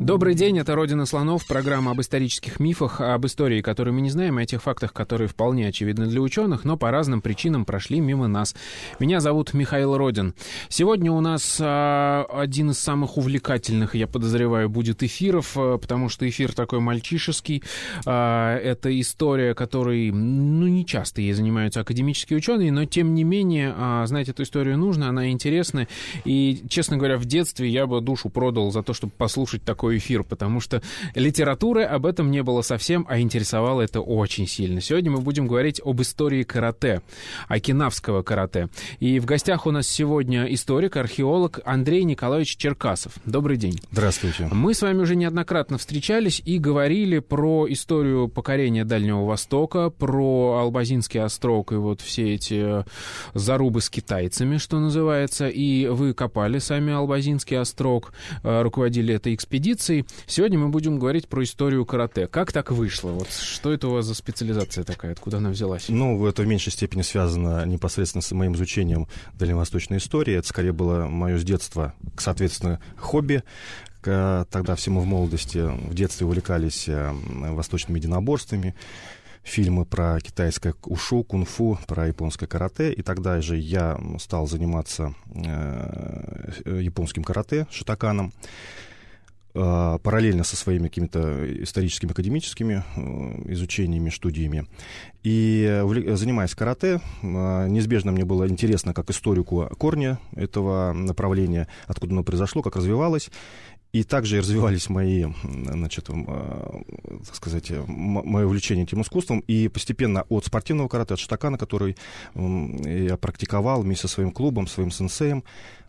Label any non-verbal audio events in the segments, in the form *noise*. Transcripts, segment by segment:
Добрый день, это «Родина слонов», программа об исторических мифах, об истории, которую мы не знаем, о тех фактах, которые вполне очевидны для ученых, но по разным причинам прошли мимо нас. Меня зовут Михаил Родин. Сегодня у нас а, один из самых увлекательных, я подозреваю, будет эфиров, а, потому что эфир такой мальчишеский. А, это история, которой, ну, не часто ей занимаются академические ученые, но, тем не менее, а, знать эту историю нужно, она интересна. И, честно говоря, в детстве я бы душу продал за то, чтобы послушать такой такой эфир, потому что литературы об этом не было совсем, а интересовало это очень сильно. Сегодня мы будем говорить об истории карате, окинавского карате. И в гостях у нас сегодня историк, археолог Андрей Николаевич Черкасов. Добрый день. Здравствуйте. Мы с вами уже неоднократно встречались и говорили про историю покорения Дальнего Востока, про Албазинский острог и вот все эти зарубы с китайцами, что называется. И вы копали сами Албазинский острог, э, руководили этой экспедицией традиций. Сегодня мы будем говорить про историю карате. Как так вышло? Вот что это у вас за специализация такая? Откуда она взялась? Ну, это в меньшей степени связано непосредственно с моим изучением дальневосточной истории. Это скорее было мое с детства, соответственно, хобби. Тогда все мы в молодости, в детстве увлекались э, восточными единоборствами фильмы про китайское ушу, кунг-фу, про японское карате. И тогда же я стал заниматься э, японским карате, шитаканом. А, параллельно со своими какими-то историческими, академическими э, изучениями, студиями. И занимаясь карате, а, неизбежно мне было интересно как историку корня этого направления, откуда оно произошло, как развивалось. И также развивались мои, значит, так сказать, мое увлечение этим искусством. И постепенно от спортивного карате, от штакана, который я практиковал вместе со своим клубом, своим сенсеем,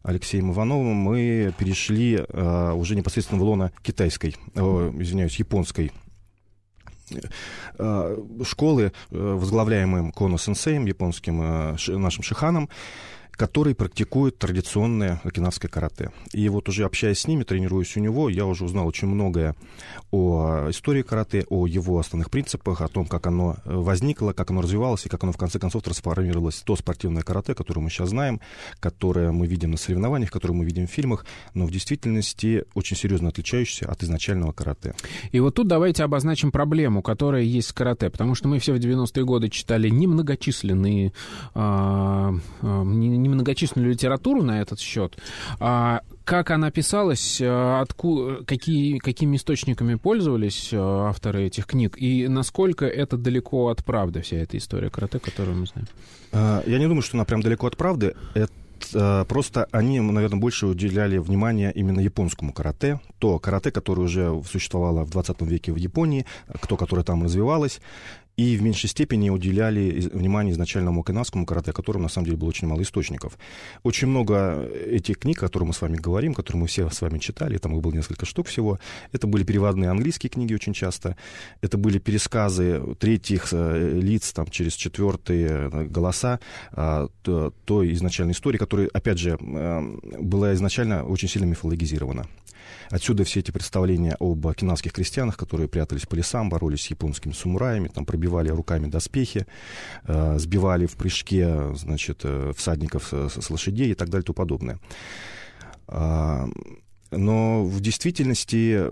Алексеем Ивановым, мы перешли uh, уже непосредственно в лоно китайской, uh, извиняюсь, японской школы, возглавляемым Коно Сенсеем, японским нашим шиханом который практикует традиционное окинавское карате. И вот уже общаясь с ними, тренируясь у него, я уже узнал очень многое о истории карате, о его основных принципах, о том, как оно возникло, как оно развивалось и как оно в конце концов трансформировалось в то спортивное карате, которое мы сейчас знаем, которое мы видим на соревнованиях, которое мы видим в фильмах, но в действительности очень серьезно отличающееся от изначального карате. И вот тут давайте обозначим проблему, которая есть в карате, потому что мы все в 90-е годы читали немногочисленные, а, а, немногочисленную литературу на этот счет. А как она писалась, э, откуда, какие, какими источниками пользовались э, авторы этих книг, и насколько это далеко от правды, вся эта история карате, которую мы знаем? А, я не думаю, что она прям далеко от правды. Это э, просто они, наверное, больше уделяли внимание именно японскому карате. То карате, которое уже существовало в 20 веке в Японии, то, которое там развивалось и в меньшей степени уделяли внимание изначальному канадскому карате, о котором, на самом деле, было очень мало источников. Очень много этих книг, о которых мы с вами говорим, которые мы все с вами читали, там их было несколько штук всего, это были переводные английские книги очень часто, это были пересказы третьих э, лиц, там, через четвертые э, голоса а, той изначальной истории, которая, опять же, э, была изначально очень сильно мифологизирована. Отсюда все эти представления об окинавских крестьянах, которые прятались по лесам, боролись с японскими самураями, там пробивали руками доспехи, э, сбивали в прыжке, значит, э, всадников с, с лошадей и так далее и тому подобное. А, но в действительности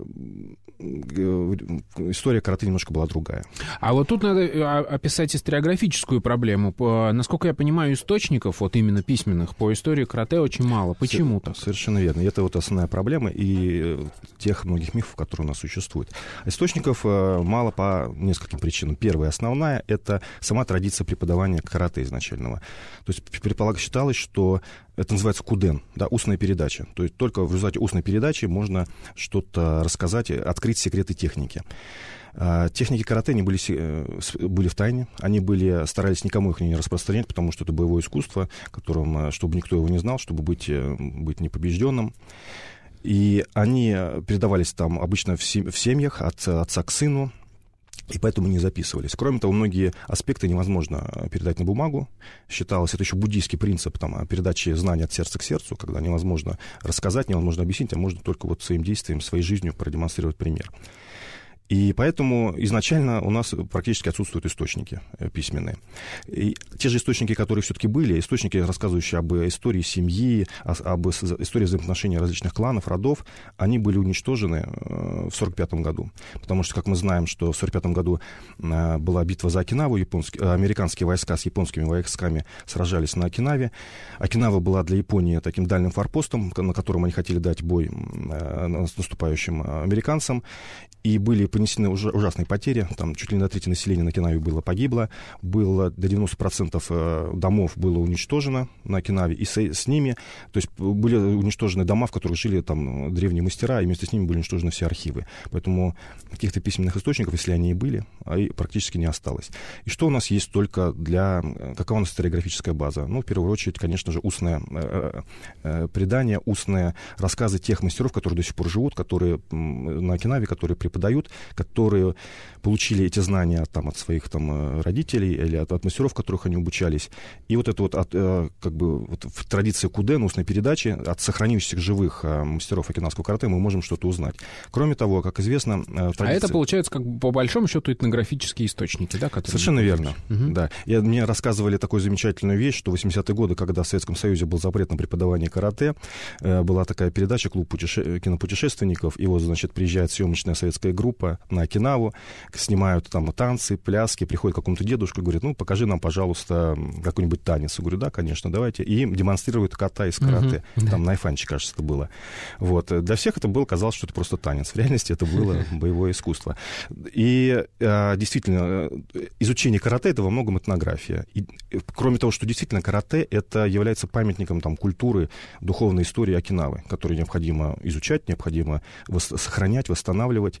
история карате немножко была другая. А вот тут надо э, описать историографическую проблему. Насколько я понимаю, источников, вот именно письменных, по истории карате очень мало. Почему так? Совершенно верно. И это вот основная проблема и э, тех многих мифов, которые у нас существуют. Источников э, мало по нескольким причинам. Первая, основная, это сама традиция преподавания карате изначального. То есть считалось, что это называется куден, да, устная передача. То есть только в результате устной передачи можно что-то рассказать, открыть секреты техники. А, техники карате не были, э, были в тайне, они были, старались никому их не распространять, потому что это боевое искусство, которым, э, чтобы никто его не знал, чтобы быть, э, быть непобежденным. И они передавались там обычно в семьях от отца к сыну, и поэтому не записывались. Кроме того, многие аспекты невозможно передать на бумагу. Считалось, это еще буддийский принцип там, передачи знаний от сердца к сердцу, когда невозможно рассказать, невозможно объяснить, а можно только вот своим действием, своей жизнью продемонстрировать пример. И поэтому изначально у нас практически отсутствуют источники э, письменные. И те же источники, которые все-таки были, источники, рассказывающие об истории семьи, об истории взаимоотношений различных кланов, родов, они были уничтожены э, в 1945 году. Потому что, как мы знаем, что в 1945 году э, была битва за Окинаву, американские войска с японскими войсками сражались на Окинаве. Окинава была для Японии таким дальним форпостом, на котором они хотели дать бой наступающим американцам. И были понесены ужасные потери, там чуть ли на трети населения на Кинаве было погибло, было до 90% э, домов было уничтожено на Кинаве, и с, с ними, то есть были уничтожены дома, в которых жили там древние мастера, и вместе с ними были уничтожены все архивы. Поэтому каких-то письменных источников, если они и были, а практически не осталось. И что у нас есть только для... Какова у нас историографическая база? Ну, в первую очередь, конечно же, устное э, э, предание, устные рассказы тех мастеров, которые до сих пор живут, которые на Кинаве, которые преподают, которые получили эти знания там, от своих там, э, родителей или от, от мастеров, которых они обучались. И вот это вот, от, э, как бы, вот в традиции Куден, устной передачи, от сохранившихся живых э, мастеров окинавского карате мы можем что-то узнать. Кроме того, как известно... Традиция... А это, получается, как по большому счету, этнографические источники, да? Которые Совершенно верно, угу. да. И мне рассказывали такую замечательную вещь, что в 80-е годы, когда в Советском Союзе был запрет на преподавание карате, была такая передача «Клуб путеше... кинопутешественников», и вот, значит, приезжает съемочная советская группа на Окинаву, снимают там танцы, пляски, приходит к какому-то дедушке и говорит, ну, покажи нам, пожалуйста, какой-нибудь танец. Я говорю, да, конечно, давайте. И им демонстрируют кота из карате. Uh-huh. Там на айфанче, кажется, это было. Вот. Для всех это было, казалось, что это просто танец. В реальности это было *laughs* боевое искусство. И а, действительно, изучение карате — это во многом этнография. И, кроме того, что действительно карате — это является памятником там, культуры, духовной истории Окинавы, которую необходимо изучать, необходимо сохранять, восстанавливать.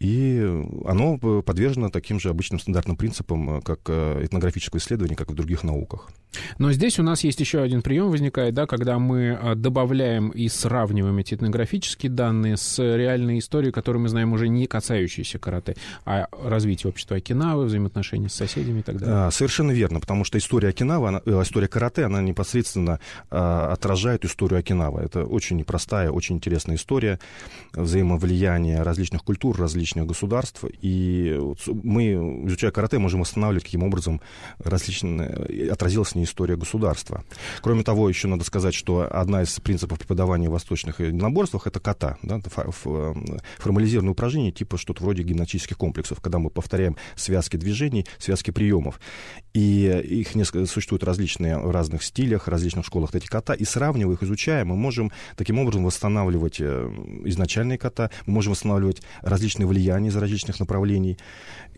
И оно подвержено таким же обычным стандартным принципам, э, как э, этнографическое исследование, как и в других науках. Но здесь у нас есть еще один прием возникает, да, когда мы э, добавляем и сравниваем эти этнографические данные с реальной историей, которую мы знаем уже не касающейся карате, а развития общества Окинавы, взаимоотношения с соседями и так далее. А, совершенно верно, потому что история Окинавы, она, история карате, она непосредственно а, отражает историю Окинавы. Это очень непростая, очень интересная история взаимовлияния различных культур, различных различных государств, и мы, изучая карате, можем восстанавливать, каким образом различные, отразилась не история государства. Кроме того, еще надо сказать, что одна из принципов преподавания в восточных единоборствах — это ката, да, формализированное упражнение, типа что-то вроде гимнастических комплексов, когда мы повторяем связки движений, связки приемов. И их несколько, существуют различные в разных стилях, различных школах эти ката, и сравнивая их, изучая, мы можем таким образом восстанавливать э, изначальные ката, мы можем восстанавливать различные влияния влияние из различных направлений,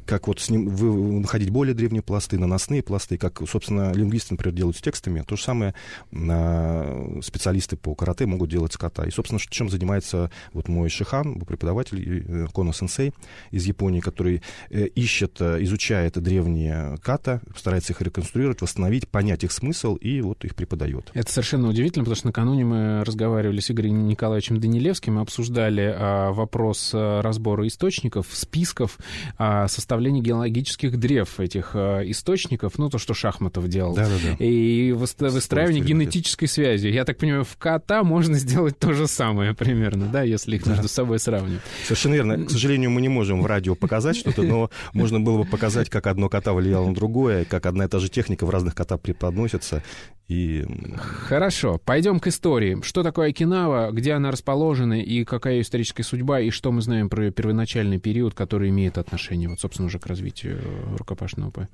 как вот с ним вы, находить более древние пласты, наносные пласты, как, собственно, лингвисты, например, делают с текстами. То же самое а, специалисты по карате могут делать с кота. И, собственно, чем занимается вот мой шихан, преподаватель э, Коно Сенсей из Японии, который э, ищет, э, изучает древние ката, старается их реконструировать, восстановить, понять их смысл и вот их преподает. Это совершенно удивительно, потому что накануне мы разговаривали с Игорем Николаевичем Данилевским, обсуждали а, вопрос разбора источников, списков, а, составление геологических древ этих э, источников, ну, то, что Шахматов делал, да, да, да. и выстраивание генетической связи. Я так понимаю, в кота можно *laughs* сделать то же самое примерно, да, если их да. между собой сравнивать. Совершенно верно. К сожалению, мы не можем в радио показать что-то, но можно было бы показать, как одно кота влияло на другое, как одна и та же техника в разных котах преподносится. И... Хорошо, пойдем к истории. Что такое Окинава, где она расположена, и какая ее историческая судьба, и что мы знаем про ее первоначальный период, который имеет отношение, вот, собственно, уже к развитию рукопашного боя?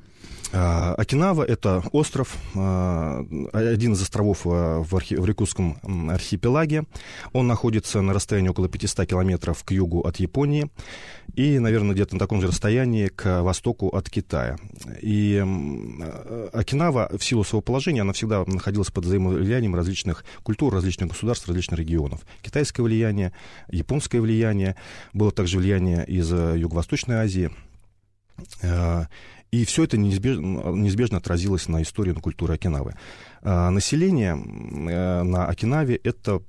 А, Окинава — это остров, а, один из островов а, в, архи... в Рикутском архипелаге. Он находится на расстоянии около 500 километров к югу от Японии и, наверное, где-то на таком же расстоянии к востоку от Китая. И Окинава, в силу своего положения, она всегда находилась под взаимовлиянием различных культур, различных государств, различных регионов. Китайское влияние, японское влияние, было также влияние из Юго-Восточной Азии — И все это неизбежно, неизбежно отразилось на истории, на культуре Окинавы. А, население э, на Окинаве — это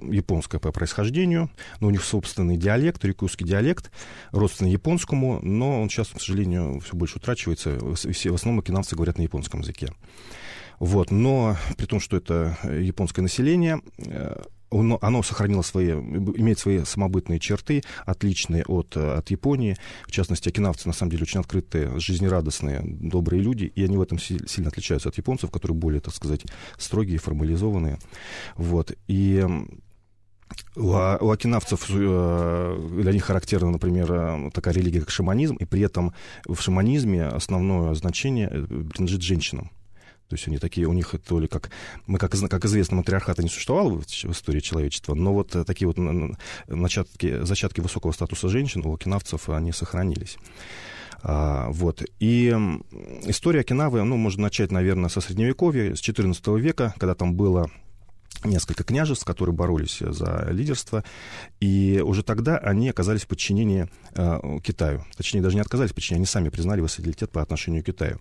японское по происхождению, но у них собственный диалект, рикусский диалект, родственный японскому, но он сейчас, к сожалению, все больше утрачивается. В основном окинавцы говорят на японском языке. Вот, но при том, что это японское население, э, оно, сохранило свои, имеет свои самобытные черты, отличные от, от Японии. В частности, окинавцы, на самом деле, очень открытые, жизнерадостные, добрые люди, и они в этом сильно отличаются от японцев, которые более, так сказать, строгие, формализованные. Вот. И у, у окинавцев э, для них характерна, например, э, такая религия, как шаманизм, и при этом в шаманизме основное значение э, принадлежит женщинам. То есть они такие, у них то ли как... Мы, как, как известно, матриархата не существовало в, в истории человечества, но вот э, такие вот начатки, зачатки высокого статуса женщин у окинавцев, они сохранились. А, вот. И история Окинавы, ну, можно начать, наверное, со Средневековья, с XIV века, когда там было несколько княжеств, которые боролись за лидерство, и уже тогда они оказались в подчинении э, Китаю. Точнее, даже не отказались в подчинении, они сами признали вассалитет по отношению к Китаю.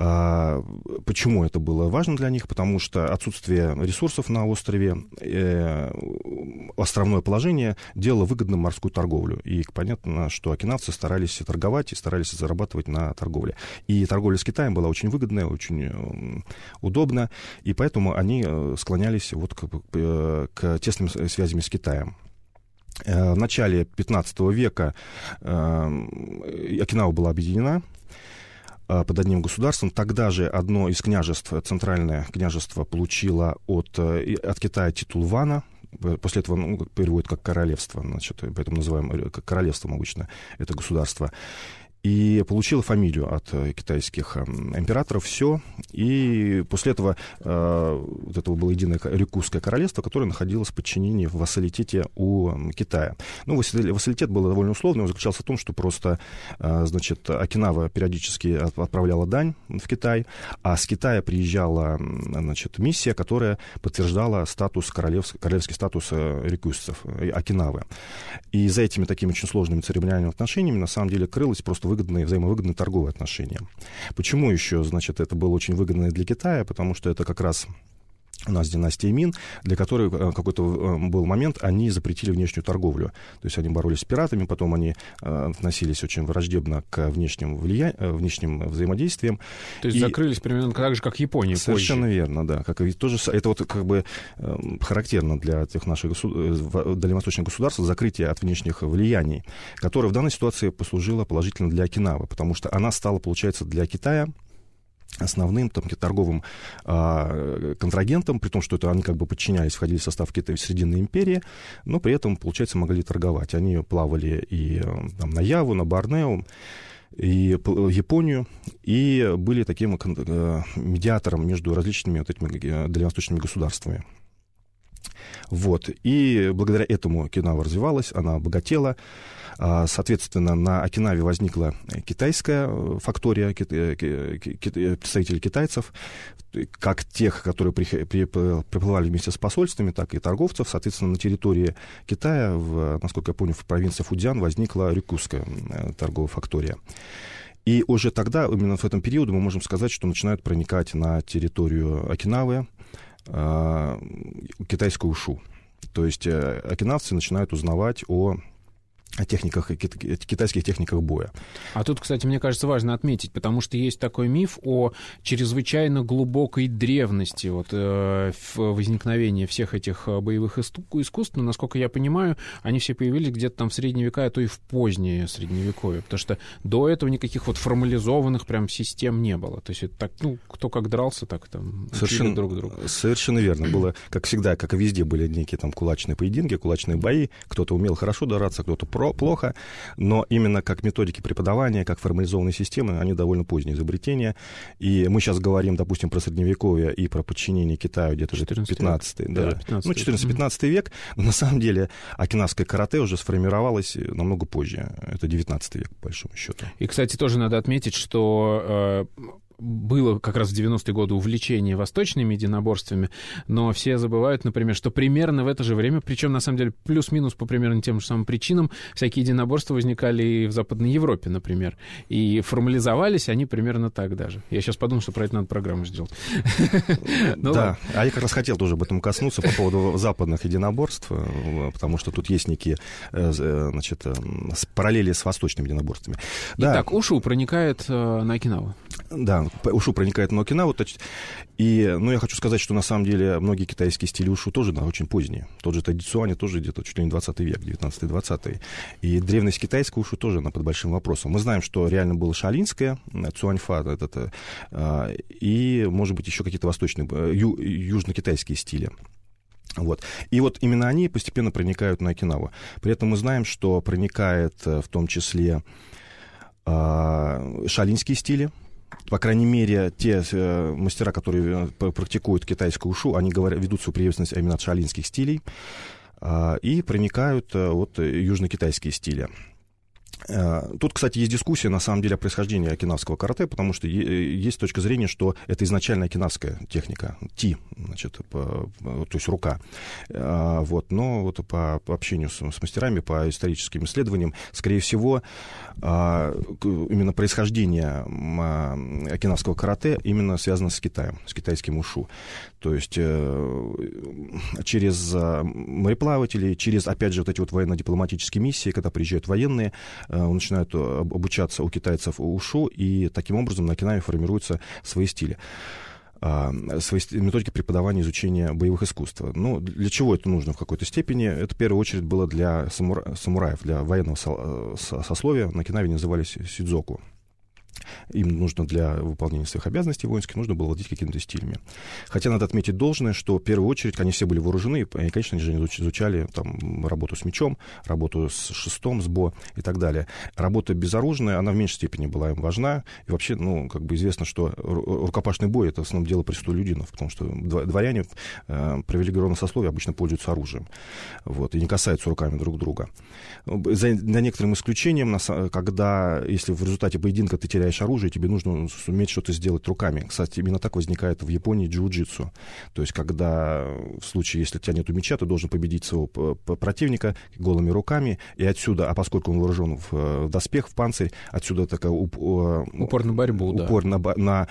А, почему это было важно для них? Потому что отсутствие ресурсов на острове, э, островное положение делало выгодным морскую торговлю. И понятно, что окинавцы старались торговать и старались зарабатывать на торговле. И торговля с Китаем была очень выгодная, очень э, удобна, и поэтому они э, склонялись вот к, к тесным связям с Китаем. В начале 15 века Окинава была объединена под одним государством. Тогда же одно из княжеств, центральное княжество, получило от, э, от Китая титул Вана, После этого ну, переводят как королевство, значит, поэтому называем э, как королевством обычно это государство и получила фамилию от э, китайских эм, императоров, все. И после этого э, вот этого было единое Рюкузское королевство, которое находилось в подчинении в вассалитете у Китая. Ну, вассалитет был довольно условный, он заключался в том, что просто, э, значит, Окинава периодически отправляла дань в Китай, а с Китая приезжала, значит, миссия, которая подтверждала статус, королевский, королевский статус рюкузцев, Окинавы. И за этими такими очень сложными церемониальными отношениями, на самом деле, крылась просто выгодные, взаимовыгодные торговые отношения. Почему еще, значит, это было очень выгодно для Китая? Потому что это как раз у нас династия Мин, для которой э, какой-то э, был момент, они запретили внешнюю торговлю. То есть они боролись с пиратами, потом они э, относились очень враждебно к внешним, влия... внешним взаимодействиям. То есть и... закрылись примерно так же, как Япония Совершенно позже. верно, да. Как, тоже, это вот как бы характерно для тех наших государ... дальневосточных государств, закрытие от внешних влияний, которое в данной ситуации послужило положительно для Окинавы, потому что она стала, получается, для Китая основным там, торговым а, контрагентом, при том, что это они как бы подчинялись, входили в состав какой-то Срединной империи, но при этом, получается, могли торговать. Они плавали и там, на Яву, на Борнео, и Японию, и были таким э, медиатором между различными вот этими э, дальневосточными государствами. Вот. И благодаря этому Кинава развивалась, она обогатела. А, соответственно, на Окинаве возникла китайская э, фактория, э, представители китайцев, как тех, которые приплывали вместе с посольствами, так и торговцев. Соответственно, на территории Китая, в, насколько я помню, в провинции Фудзян возникла рюкузская э, торговая фактория. И уже тогда, именно в этом периоде, мы можем сказать, что начинают проникать на территорию Окинавы э, китайскую ушу. То есть э, окинавцы начинают узнавать о о техниках, китайских техниках боя. А тут, кстати, мне кажется, важно отметить, потому что есть такой миф о чрезвычайно глубокой древности вот, э, возникновения всех этих э, боевых искусств. Но, насколько я понимаю, они все появились где-то там в средние века, а то и в позднее средневековье, потому что до этого никаких вот формализованных прям систем не было. То есть это так, ну, кто как дрался, так там совершенно, друг друга. Совершенно верно. Было, как всегда, как и везде, были некие там кулачные поединки, кулачные бои. Кто-то умел хорошо драться, кто-то про, плохо, но именно как методики преподавания, как формализованные системы, они довольно поздние изобретения. И мы сейчас говорим, допустим, про Средневековье и про подчинение Китаю где-то же 15 век. Да, 15 ну, 14-15 век. Но *laughs* на самом деле окинавское карате уже сформировалось намного позже. Это 19 век, по большому счету. И, кстати, тоже надо отметить, что э, было как раз в 90-е годы увлечение восточными единоборствами, но все забывают, например, что примерно в это же время, причем на самом деле плюс-минус по примерно тем же самым причинам, всякие единоборства возникали и в Западной Европе, например. И формализовались они примерно так даже. Я сейчас подумал, что про это надо программу сделать. *laughs* Ну да, а я как раз хотел тоже об этом коснуться по поводу западных единоборств, э, потому что тут есть некие э, э, значит, параллели с восточными единоборствами. Итак, Ушу проникает на Окинаву. Да, ушу проникает на Окинаву. И, ну, я хочу сказать, что на самом деле многие китайские стили ушу тоже да, очень поздние. Тот же традиционный тоже где-то чуть ли не 20 век, 19-20. И древность китайского ушу тоже она под большим вопросом. Мы знаем, что реально было шалинское, цуаньфа, это, а, и, может быть, еще какие-то восточные, э, ю, южно-китайские стили. Вот. И вот именно они постепенно проникают на Окинаву. При этом мы знаем, что проникает э, в том числе э, шалинские стили, по крайней мере, те э, мастера, которые э, практикуют китайскую ушу, они говорят, ведут свою преемственность именно от шалинских стилей э, и проникают э, вот южно-китайские стили. Э, тут, кстати, есть дискуссия, на самом деле, о происхождении окинавского карате, потому что есть точка зрения, что это изначально окинавская техника, ти, значит, по, то есть рука. Э, вот, но вот по, общению с, с мастерами, по историческим исследованиям, скорее всего, э, именно происхождение окинавского карате именно связано с Китаем, с китайским ушу. То есть через мореплавателей, через, опять же, вот эти вот военно-дипломатические миссии, когда приезжают военные, Э, начинают э, обучаться у китайцев ушу, и таким образом на Окинаве формируются свои стили а, свои методики преподавания изучения боевых искусств. Ну, для чего это нужно в какой-то степени? Это, в первую очередь, было для самура... самураев, для военного э, сословия. На Кинаве назывались сидзоку им нужно для выполнения своих обязанностей воинских, нужно было владеть какими-то стилями. Хотя надо отметить должное, что в первую очередь они все были вооружены, и, конечно, они же изучали там, работу с мечом, работу с шестом, с бо и так далее. Работа безоружная, она в меньшей степени была им важна. И вообще, ну, как бы известно, что рукопашный бой — это в основном дело простолюдинов, потому что дворяне э, привилегированного сословия обычно пользуются оружием. Вот, и не касаются руками друг друга. За, за некоторым исключением, когда, если в результате поединка ты теряешь теряешь оружие, тебе нужно суметь что-то сделать руками. Кстати, именно так возникает в Японии джиу-джитсу. То есть, когда в случае, если у тебя нет меча, ты должен победить своего противника голыми руками, и отсюда, а поскольку он вооружен в, в доспех, в панцирь, отсюда такая уп, упор на борьбу, упор да. на, на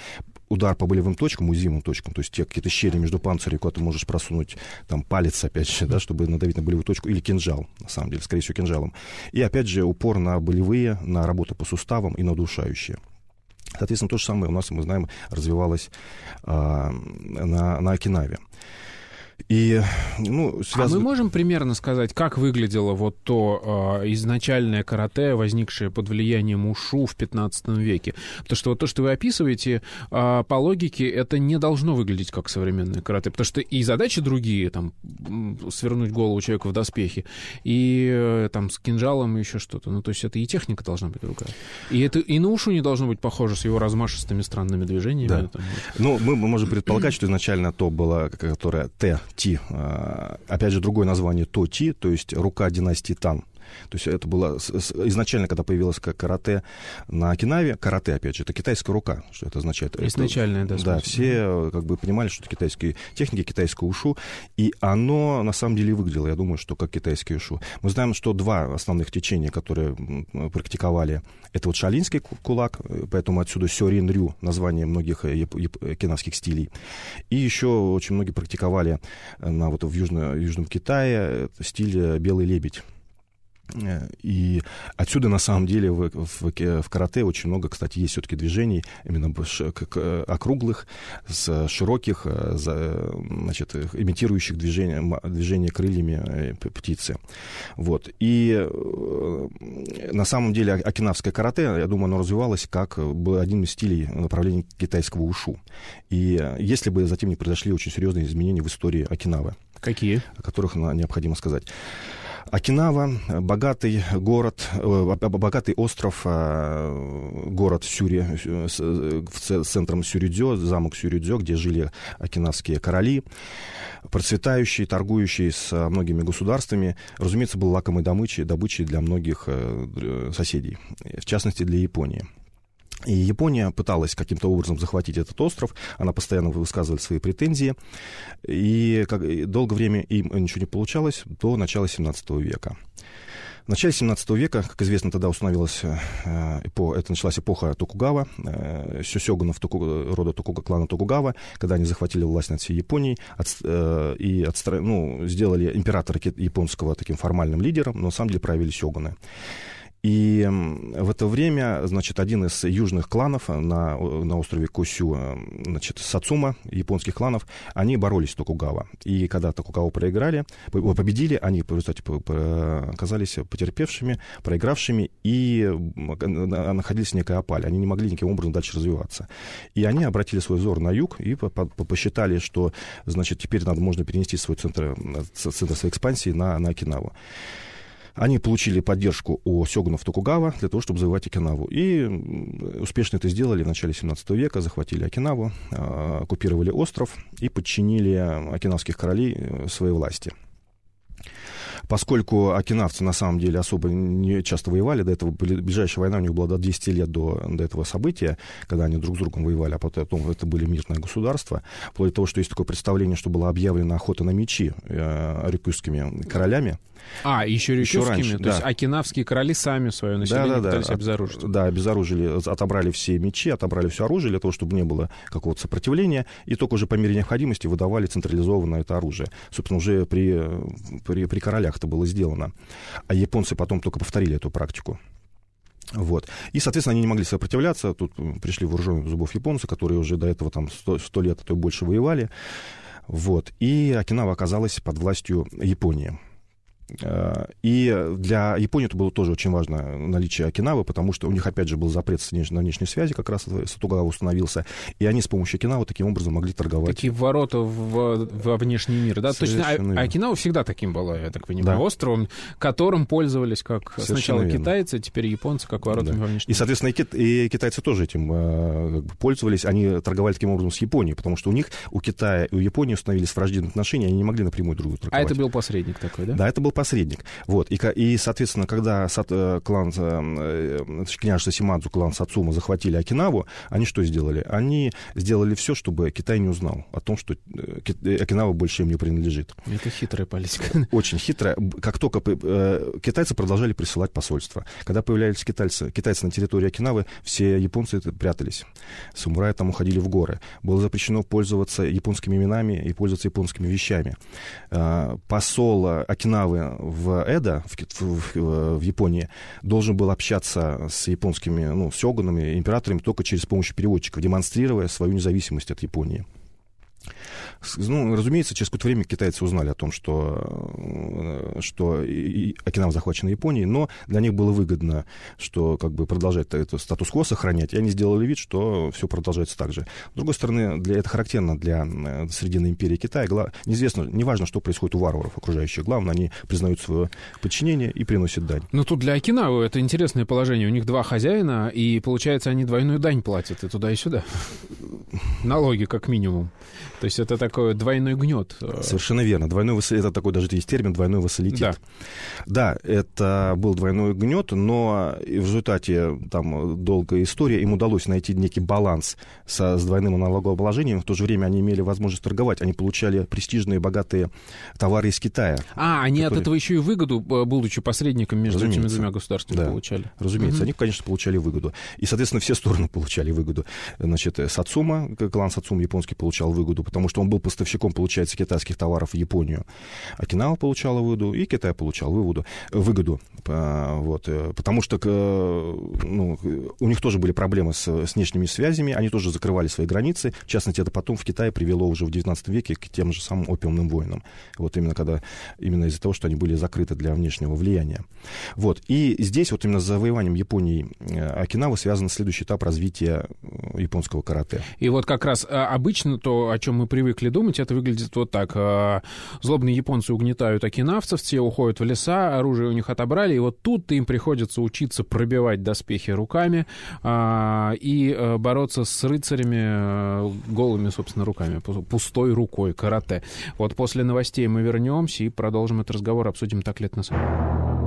удар по болевым точкам, уязвимым точкам, то есть те какие-то щели между панцирем, куда ты можешь просунуть там палец, опять же, да, чтобы надавить на болевую точку, или кинжал, на самом деле, скорее всего, кинжалом. И опять же упор на болевые, на работу по суставам и на удушающие. Соответственно, то же самое у нас, мы знаем, развивалось а, на, на Окинаве. И, ну, связ... А мы можем примерно сказать, как выглядело вот то э, изначальное карате, возникшее под влиянием ушу в 15 веке? Потому что вот то, что вы описываете, э, по логике, это не должно выглядеть как современное карате, потому что и задачи другие, там, свернуть голову человека в доспехи, и э, там с кинжалом еще что-то. Ну, то есть это и техника должна быть другая. И это и на ушу не должно быть похоже с его размашистыми странными движениями. Да. Там, вот. Ну, мы можем предполагать, что изначально то было, которое Т Ти. А, опять же, другое название Тоти, то есть рука династии Тан. То есть это было изначально, когда появилось карате на Окинаве, карате, опять же, это китайская рука, что это означает. Изначально, да. Да, все как бы понимали, что это китайские техники, китайское ушу, и оно на самом деле выглядело, я думаю, что как китайский ушу. Мы знаем, что два основных течения, которые практиковали, это вот шалинский кулак, поэтому отсюда сёрин рю, название многих кинавских стилей, и еще очень многие практиковали на, вот, в, Южно, в Южном Китае стиль белый лебедь. Э, и отсюда, на самом деле, в, в, в карате очень много, кстати, есть все-таки движений именно округлых, с широких, э, значит, имитирующих движение, движение крыльями э, птицы. Вот. И на самом деле окинавское карате, я думаю, оно развивалось как был один из стилей направления китайского ушу. И если бы затем не произошли очень серьезные изменения в истории Окинавы. Какие? О которых необходимо сказать. Окинава, богатый город, э, богатый остров, э, город Сюри, э, с центром Сюридзё, замок Сюридзё, где жили окинавские короли, процветающий, торгующий с многими государствами, разумеется, был лакомой добычей, добычей для многих соседей, в частности, для Японии. И Япония пыталась каким-то образом захватить этот остров, она постоянно высказывала свои претензии, и как, долгое время им ничего не получалось до начала 17 века. В начале 17 века, как известно, тогда установилась, э, это началась эпоха Токугава, э, сёсёгунов Току, рода Токуга, клана Токугава, когда они захватили власть над всей Японией от, э, и отстра... ну, сделали императора японского таким формальным лидером, но на самом деле правили сёгуны. И в это время, значит, один из южных кланов на, на острове Косю, э, значит, Сацума, японских кланов, они боролись с Токугава. И когда Токугава проиграли, победили, они в результате оказались потерпевшими, проигравшими и находились в некой опале. Они не могли никаким образом дальше развиваться. И они обратили свой взор на юг и посчитали, что, значит, теперь надо, можно перенести свой центр, центр своей экспансии на, на Окинаву. Они получили поддержку у сёгунов Токугава для того, чтобы завоевать Окинаву. И успешно это сделали в начале 17 века, захватили Окинаву, а, оккупировали остров и подчинили окинавских королей э, своей власти. Поскольку окинавцы на самом деле особо не часто воевали, до этого ближайшая война у них была до 200 лет до, до этого события, когда они друг с другом воевали, а потом это были мирные государства, вплоть до того, что есть такое представление, что была объявлена охота на мечи э, рюкюскими королями. А, еще раньше, то да. есть окинавские короли сами свое население да, да, пытались да, обезоружить? Да, обезоружили, отобрали все мечи, отобрали все оружие для того, чтобы не было какого-то сопротивления, и только уже по мере необходимости выдавали централизованное это оружие. Собственно, уже при, при, при королях это было сделано. А японцы потом только повторили эту практику. Вот. И, соответственно, они не могли сопротивляться. Тут пришли вооруженные зубов японцы, которые уже до этого там 100, 100 лет, а то и больше воевали. Вот. И Окинава оказалась под властью Японии. Э, и для Японии это было тоже очень важно наличие Окинавы, потому что у них, опять же, был запрет на внешней связи, как раз Сатугава установился, и они с помощью Окинавы таким образом могли торговать. Такие ворота в, во внешний мир, да? Совершенно Точно, а, Окинава всегда таким была, я так понимаю, да. островом, которым пользовались как Совершенно сначала верно. китайцы, теперь японцы, как воротами да. во внешний мир. И, соответственно, и, кит... и китайцы тоже этим э, пользовались, они торговали таким образом с Японией, потому что у них, у Китая и у Японии установились враждебные отношения, они не могли напрямую друг друга торговать. А это был посредник такой, да? Да, это был посредник. Вот. И, и соответственно, когда сад, э, клан, э, э, княжество Симадзу, клан Сацума захватили Окинаву, они что сделали? Они сделали все, чтобы Китай не узнал о том, что Окинава больше им не принадлежит. Это хитрая политика. *laughs* Очень хитрая. Как только китайцы продолжали присылать посольства. Когда появлялись китайцы, китайцы на территории Окинавы, все японцы прятались. Самураи там уходили в горы. Было запрещено пользоваться японскими именами и пользоваться японскими вещами. Посол Окинавы в Эда, в, в, в Японии, должен был общаться с японскими, ну, сёгунами, императорами только через помощь переводчиков, демонстрируя свою независимость от Японии. Ну, разумеется, через какое-то время китайцы узнали о том, что, э, что Окинава захвачена Японией, но для них было выгодно, что как бы продолжать это статус-кво сохранять, и они сделали вид, что все продолжается так же. С другой стороны, для, это характерно для э, Срединной империи Китая. Гла, неизвестно, неважно, что происходит у варваров окружающих, главное, они признают свое подчинение и приносят дань. Ну, тут для Окинавы это интересное положение. У них два хозяина, и, получается, они двойную дань платят и туда, и сюда. Налоги, как минимум. То есть это такой двойной гнет. Совершенно верно. Двойной вос... Это такой даже есть термин двойной вассалитет. Да. да, это был двойной гнет, но в результате там долгой истории им удалось найти некий баланс со, с двойным налогообложением. В то же время они имели возможность торговать. Они получали престижные, богатые товары из Китая. А, они которые... от этого еще и выгоду, будучи посредником между Разумеется. этими двумя государствами, да. получали. Разумеется, угу. они, конечно, получали выгоду. И, соответственно, все стороны *laughs* получали выгоду. Значит, Сацума, клан Сацума японский получал выгоду, потому что он был поставщиком, получается, китайских товаров в Японию. Окинава получала выгоду, и Китай получал выводу, выгоду. Вот, э, потому что ну, у них тоже были проблемы с, с внешними связями, они тоже закрывали свои границы. В частности, это потом в Китае привело уже в 19 веке к тем же самым опиумным войнам. Вот именно когда, именно из-за того, что они были закрыты для внешнего влияния. Вот. И здесь вот именно с завоеванием Японии э, Окинавы связан следующий этап развития э, японского карате. И вот как раз обычно то, о чем мы привыкли думать, это выглядит вот так. А, злобные японцы угнетают окинавцев, те уходят в леса, оружие у них отобрали, и вот тут им приходится учиться пробивать доспехи руками а, и э, бороться с рыцарями э, голыми, собственно, руками, пустой рукой, карате. Вот после новостей мы вернемся и продолжим этот разговор, обсудим так лет на самом.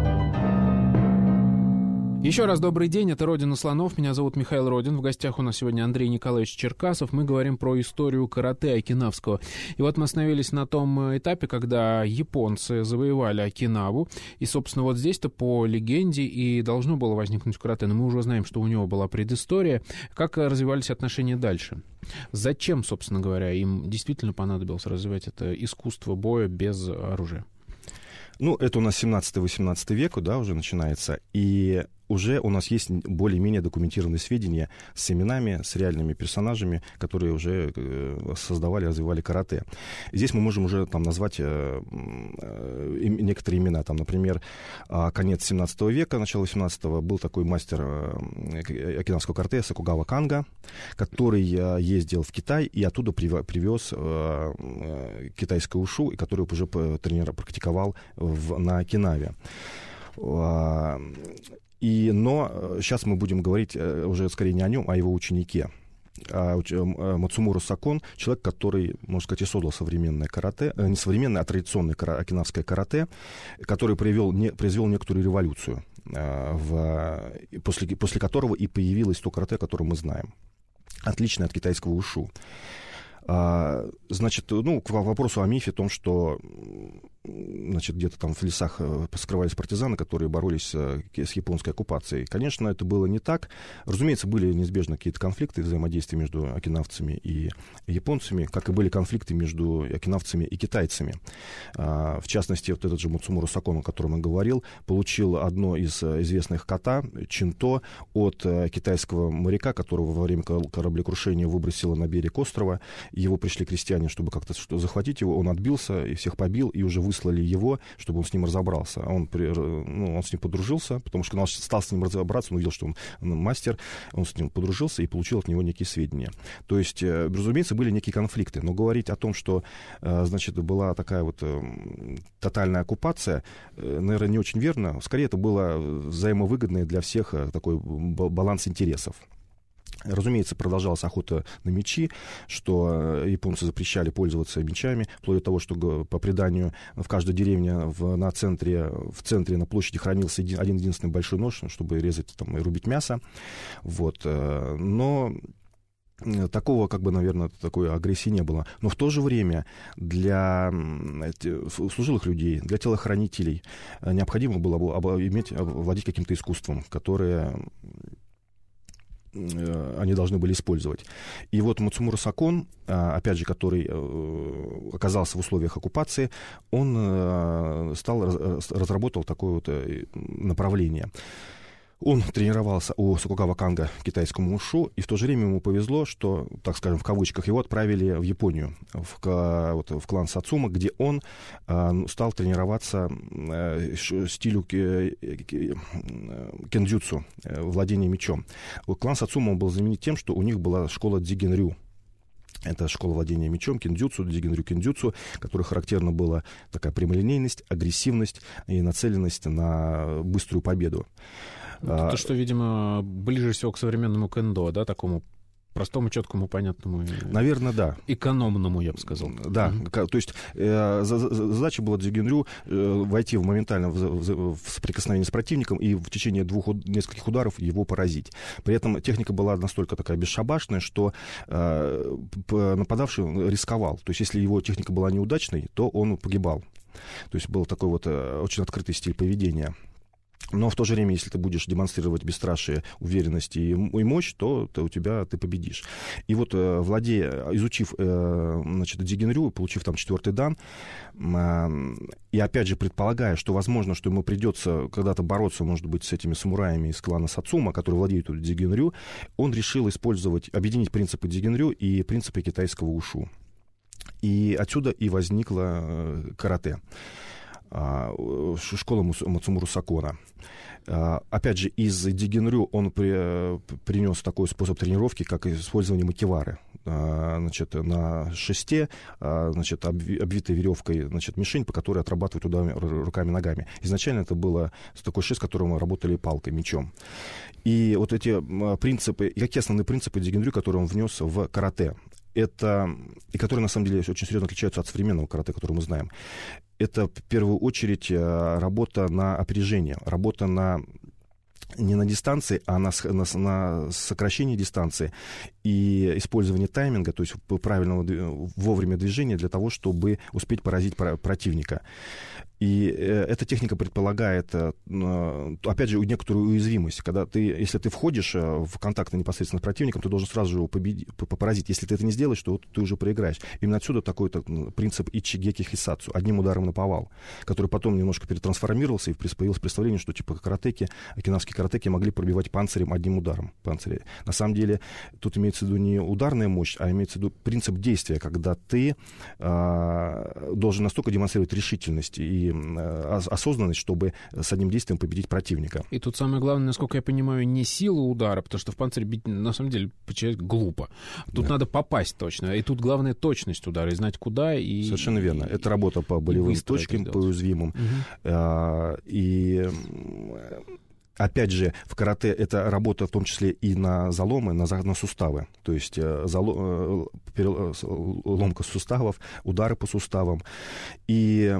Еще раз добрый день, это «Родина слонов», меня зовут Михаил Родин, в гостях у нас сегодня Андрей Николаевич Черкасов, мы говорим про историю карате Окинавского. И вот мы остановились на том этапе, когда японцы завоевали Окинаву, и, собственно, вот здесь-то по легенде и должно было возникнуть карате, но мы уже знаем, что у него была предыстория. Как развивались отношения дальше? Зачем, собственно говоря, им действительно понадобилось развивать это искусство боя без оружия? Ну, это у нас 17-18 век, да, уже начинается. И уже у нас есть более-менее документированные сведения с именами, с реальными персонажами, которые уже э, создавали, развивали карате. Здесь мы можем уже там назвать э, э, некоторые имена. Там, например, а, конец 17 века, начало 18 был такой мастер окинавского карате Сакугава Канга, который ездил в Китай и оттуда привез китайскую ушу, и который уже тренер практиковал в, на Окинаве. И, но сейчас э, мы будем говорить э, уже скорее не о нем, а о его ученике. А, э, Мацумура Сакон, человек, который, можно сказать, и создал современное карате, не современное, а традиционное окинавское карате, который привел, не, произвел некоторую революцию, в, после, после которого и появилось то карате, которое мы знаем. Отличное от китайского ушу. А, значит, ну, к вопросу о мифе, о том, что значит, где-то там в лесах э, скрывались партизаны, которые боролись э, с японской оккупацией. Конечно, это было не так. Разумеется, были неизбежно какие-то конфликты, взаимодействия между окинавцами и японцами, как и были конфликты между окинавцами и китайцами. А, в частности, вот этот же Муцумуру Сакон, о котором я говорил, получил одно из э, известных кота, чинто, от китайского моряка, которого во время кораблекрушения выбросило на берег острова. Его пришли крестьяне, чтобы как-то захватить его. Он отбился и всех побил, и уже выслали его, чтобы он с ним разобрался. Он, ну, он с ним подружился, потому что он стал с ним разобраться, он увидел, что он мастер, он с ним подружился и получил от него некие сведения. То есть, э, разумеется, были некие конфликты, но говорить о том, что, э, значит, была такая вот э, тотальная оккупация, наверное, не очень верно. Скорее, это было взаимовыгодное для всех такой баланс интересов. Разумеется, продолжалась охота на мечи, что э, японцы запрещали пользоваться мечами, вплоть до того, что по преданию в каждой деревне в, на центре, в центре на площади хранился один, единственный большой нож, чтобы резать там, и рубить мясо. Вот. Э, но такого, как бы, наверное, такой агрессии не было. Но в то же время для служилых людей, для телохранителей э, необходимо было иметь, владеть каким-то искусством, которое Э, они должны были использовать. И вот Мацумура Сакон, а, опять же, который э, оказался в условиях оккупации, он э, стал, разработал такое вот направление. Он тренировался у Сакугава Канга китайскому ушу, и в то же время ему повезло, что, так скажем, в кавычках, его отправили в Японию, в, вот, в клан Сацума, где он э, стал тренироваться э, стилю э, кендзюцу, э, владение мечом. Клан Сацума был знаменит тем, что у них была школа Дзигенрю, это школа владения мечом, киндзюцу, дигенрю киндзюцу, которой характерна была такая прямолинейность, агрессивность и нацеленность на быструю победу. Это, что, видимо, ближе всего к современному кендо, да, такому простому, четкому, понятному. Наверное, да. Экономному, я бы сказал. Да, mm-hmm. то есть э, задача была Дзюгенрю э, войти в моментально в, в, в соприкосновение с противником и в течение двух нескольких ударов его поразить. При этом техника была настолько такая бесшабашная, что э, нападавший рисковал. То есть если его техника была неудачной, то он погибал. То есть был такой вот э, очень открытый стиль поведения. Но в то же время, если ты будешь демонстрировать бесстрашие, уверенность и, и мощь, то, то у тебя ты победишь. И вот, э, владея, изучив, э, значит, Дигенрю, получив там четвертый дан, э, и опять же предполагая, что возможно, что ему придется когда-то бороться, может быть, с этими самураями из клана Сацума, которые владеют Дигенрю, он решил использовать, объединить принципы Дигенрю и принципы китайского ушу. И отсюда и возникло карате. А, школа Мацумуру Сакона. А, опять же, из Дигенрю он при, принес такой способ тренировки, как использование макевары. А, значит, на шесте, значит, обвитой веревкой, значит, мишень, по которой отрабатывают ударами руками-ногами. Изначально это было такой шест, которым работали палкой, мечом. И вот эти принципы, какие основные принципы Дигенрю, которые он внес в карате? это, и которые, на самом деле, очень серьезно отличаются от современного карате, который мы знаем. Это, в первую очередь, э, работа на опережение, работа на не на дистанции, а на, на, на сокращении дистанции и использование тайминга, то есть правильного вовремя движения для того, чтобы успеть поразить противника. И э, эта техника предполагает, э, опять же, некоторую уязвимость. Когда ты, если ты входишь э, в контакт непосредственно с противником, ты должен сразу же его победить, поразить. Если ты это не сделаешь, то ты уже проиграешь. Именно отсюда такой -то принцип ичигеки хисацу, одним ударом на повал, который потом немножко перетрансформировался, и появилось представление, что типа каратеки, окинавские каратеки могли пробивать панцирем одним ударом. Панцире. На самом деле, тут имеется в виду не ударная мощь, а имеется в виду принцип действия, когда ты э, должен настолько демонстрировать решительность и Э, осознанность, чтобы с одним действием победить противника. И тут самое главное, насколько я понимаю, не сила удара, потому что в панцирь бить на самом деле глупо. Тут да. надо попасть точно. И тут главное точность удара, и знать куда. И, Совершенно верно. Это работа по болевым точкам, по уязвимым. Угу. А, и Опять же, в карате это работа в том числе и на заломы, на, на суставы. То есть э, зало, э, э, ломка суставов, удары по суставам. И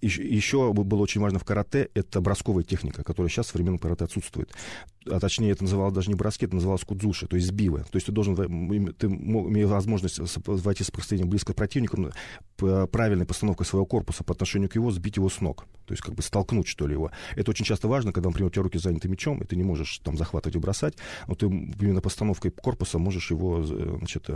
еще было очень важно в карате, это бросковая техника, которая сейчас в современном карате отсутствует а точнее это называлось даже не броски, это называлось кудзуши, то есть сбивы. То есть ты должен, ты имея возможность войти с расстоянием близко к противнику, правильной постановкой своего корпуса по отношению к его, сбить его с ног. То есть как бы столкнуть, что ли, его. Это очень часто важно, когда, например, у тебя руки заняты мечом, и ты не можешь там захватывать и бросать, но ты именно постановкой корпуса можешь его, значит,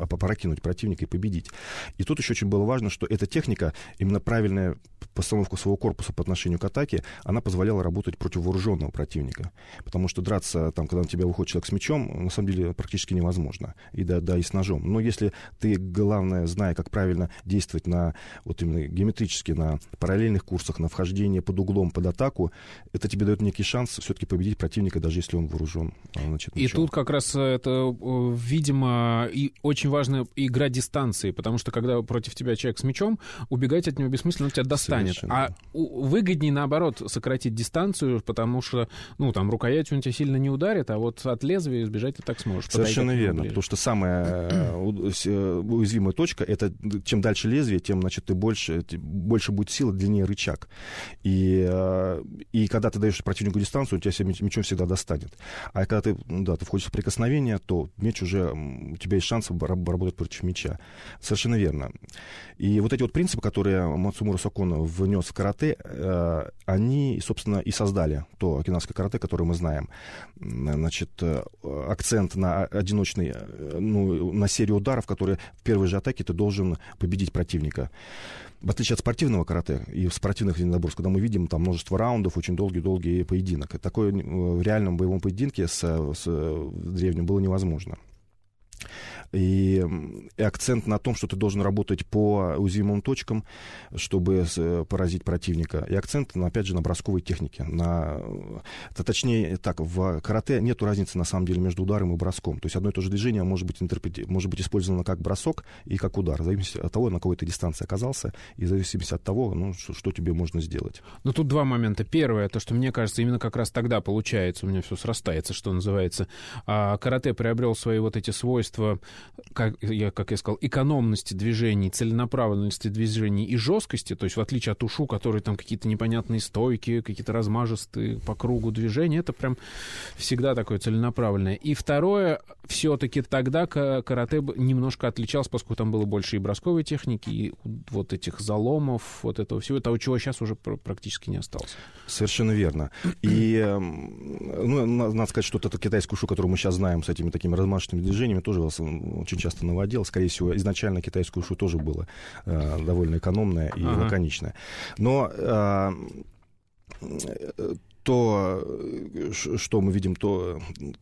опрокинуть противника и победить. И тут еще очень было важно, что эта техника, именно правильная постановка своего корпуса по отношению к атаке, она позволяла работать против вооруженного противника. Потому потому что драться, там, когда на тебя выходит человек с мечом, на самом деле практически невозможно. И да, да, и с ножом. Но если ты, главное, зная, как правильно действовать на, вот именно геометрически, на параллельных курсах, на вхождение под углом, под атаку, это тебе дает некий шанс все-таки победить противника, даже если он вооружен. А, значит, и тут как раз это, видимо, и очень важно игра дистанции, потому что когда против тебя человек с мечом, убегать от него бессмысленно, он тебя достанет. Совершенно. А выгоднее, наоборот, сократить дистанцию, потому что, ну, там, рукоять он тебя сильно не ударит, а вот от лезвия избежать ты так сможешь. Совершенно верно, потому что самая э, э, уязвимая точка, это чем дальше лезвие, тем, значит, ты больше, больше будет сила, длиннее рычаг. И, э, и когда ты даешь противнику дистанцию, у тебя себя мечом всегда достанет. А когда ты, да, ты входишь в прикосновение, то меч уже, у тебя есть шанс работать против меча. Совершенно верно. И вот эти вот принципы, которые Мацумура Сакона внес в карате, они, собственно, и создали то окинавское карате, которое мы знаем. Значит, э, акцент на одиночный, э, ну, на серию ударов, которые в первой же атаке ты должен победить противника. В отличие от спортивного карате и спортивных единоборств, когда мы видим там множество раундов, очень долгий-долгий поединок. Такое э, в реальном боевом поединке с, с древним было невозможно и, и акцент на том, что ты должен работать по уязвимым точкам, чтобы поразить противника. И акцент, опять же, на бросковой технике. На, это, точнее, так, в карате нет разницы, на самом деле, между ударом и броском. То есть одно и то же движение может быть, интерпрети... может быть использовано как бросок и как удар, в зависимости от того, на какой ты дистанции оказался, и в зависимости от того, ну, что, что тебе можно сделать. Ну, тут два момента. Первое, то, что мне кажется, именно как раз тогда получается, у меня все срастается, что называется. А карате приобрел свои вот эти свойства как я, как я сказал, экономности движений, целенаправленности движений и жесткости, то есть в отличие от ушу, которые там какие-то непонятные стойки, какие-то размажистые по кругу движения, это прям всегда такое целенаправленное. И второе, все-таки тогда карате немножко отличался, поскольку там было больше и бросковой техники, и вот этих заломов, вот этого всего, того, чего сейчас уже практически не осталось. Совершенно верно. И, эм, ну, надо сказать, что вот эту китайскую ушу, которую мы сейчас знаем с этими такими размашистыми движениями, тоже очень часто наводил. Скорее всего, изначально китайскую ушу тоже было э, довольно экономное и ага. лаконичное. Но э, то, что мы видим, то,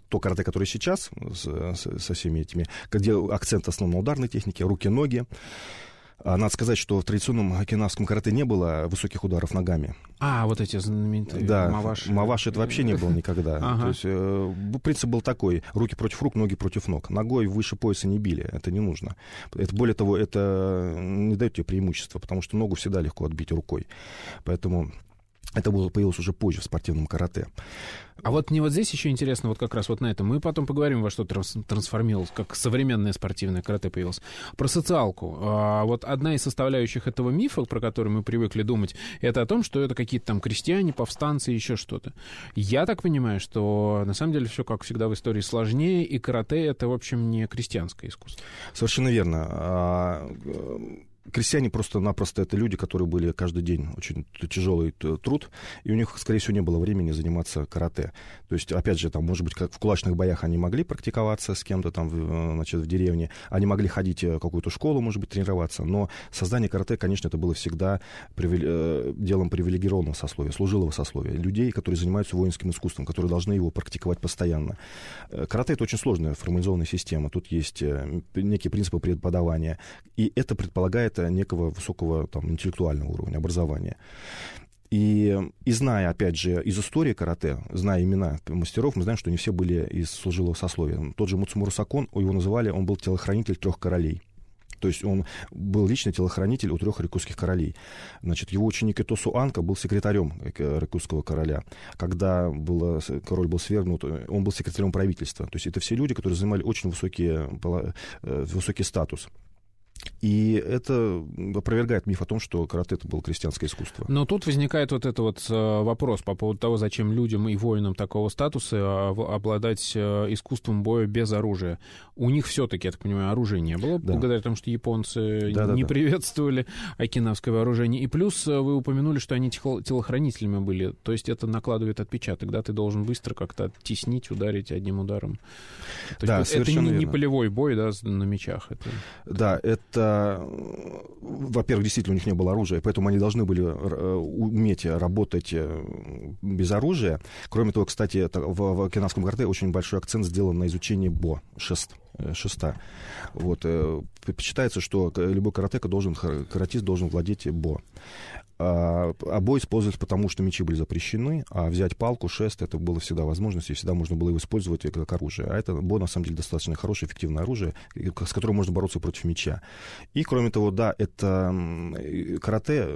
то карате, которое сейчас, с, со всеми этими, где акцент основан на ударной технике, руки-ноги, надо сказать, что в традиционном окинавском карате не было высоких ударов ногами. А, вот эти знаменитые да, маваши. Маваши это вообще не было никогда. *laughs* Ага. То есть э, принцип был такой, руки против рук, ноги против ног. Ногой выше пояса не били, это не нужно. Это, более того, это не дает тебе преимущества, потому что ногу всегда легко отбить рукой. Поэтому Это было, появилось уже позже в спортивном карате. А вот мне вот здесь еще интересно, вот как раз вот на этом. Мы потом поговорим, во что трансформировалось, как современное спортивное карате появилось. Про социалку. А, вот одна из составляющих этого мифа, про который мы привыкли думать, это о том, что это какие-то там крестьяне, повстанцы, еще что-то. Я так понимаю, что на самом деле все, как всегда в истории, сложнее, и карате это, в общем, не крестьянское искусство. Совершенно верно а, крестьяне просто-напросто это люди, которые были каждый день очень тяжелый труд, и у них, скорее всего, не было времени заниматься карате. То есть, опять же, там, может быть, как в кулачных боях они могли практиковаться с кем-то там, в, значит, в деревне, они могли ходить в какую-то школу, может быть, тренироваться, но создание карате, конечно, это было всегда привиле... Э, делом привилегированного сословия, служилого сословия, людей, которые занимаются воинским искусством, которые должны его практиковать постоянно. Э, карате — это очень сложная формализованная система, тут есть э, некие принципы преподавания, и это предполагает некого высокого там, интеллектуального уровня образования. И, и зная, опять же, из истории карате, зная имена мастеров, мы знаем, что не все были из служилого сословия. Тот же Муцумуру Сакон, его называли, он был телохранитель трех королей. То есть он был личный телохранитель у трех рекусских королей. Значит, его ученик Итосу Анка был секретарем рекусского короля. Когда было, король был свергнут, он был секретарем правительства. То есть это все люди, которые занимали очень высокие, э, высокий статус. И это опровергает миф о том, что карате это было крестьянское искусство. Но тут возникает вот этот вот э, вопрос по поводу того, зачем людям и воинам такого статуса э, обладать э, искусством боя без оружия. У них все-таки, я так понимаю, оружия не было, да. благодаря тому, что японцы да, не да, приветствовали окинавское вооружение. И плюс вы упомянули, что они телохранителями были. То есть это накладывает отпечаток, да? Ты должен быстро как-то теснить, ударить одним ударом. То да, есть это не, не полевой бой, да, на мечах. Это... Да, это во-первых, действительно у них не было оружия, поэтому они должны были э, уметь работать э, без оружия. Кроме того, кстати, в, в кинавском карате очень большой акцент сделан на изучении бо, шест, э, шеста. Вот, считается, что любой каратека должен, каратист должен владеть бо. А, обои использовались потому, что мечи были запрещены, а взять палку, шест, это было всегда возможность, и всегда можно было его использовать как оружие. А это бо, на самом деле, достаточно хорошее, эффективное оружие, с которым можно бороться против меча. И, кроме того, да, это карате,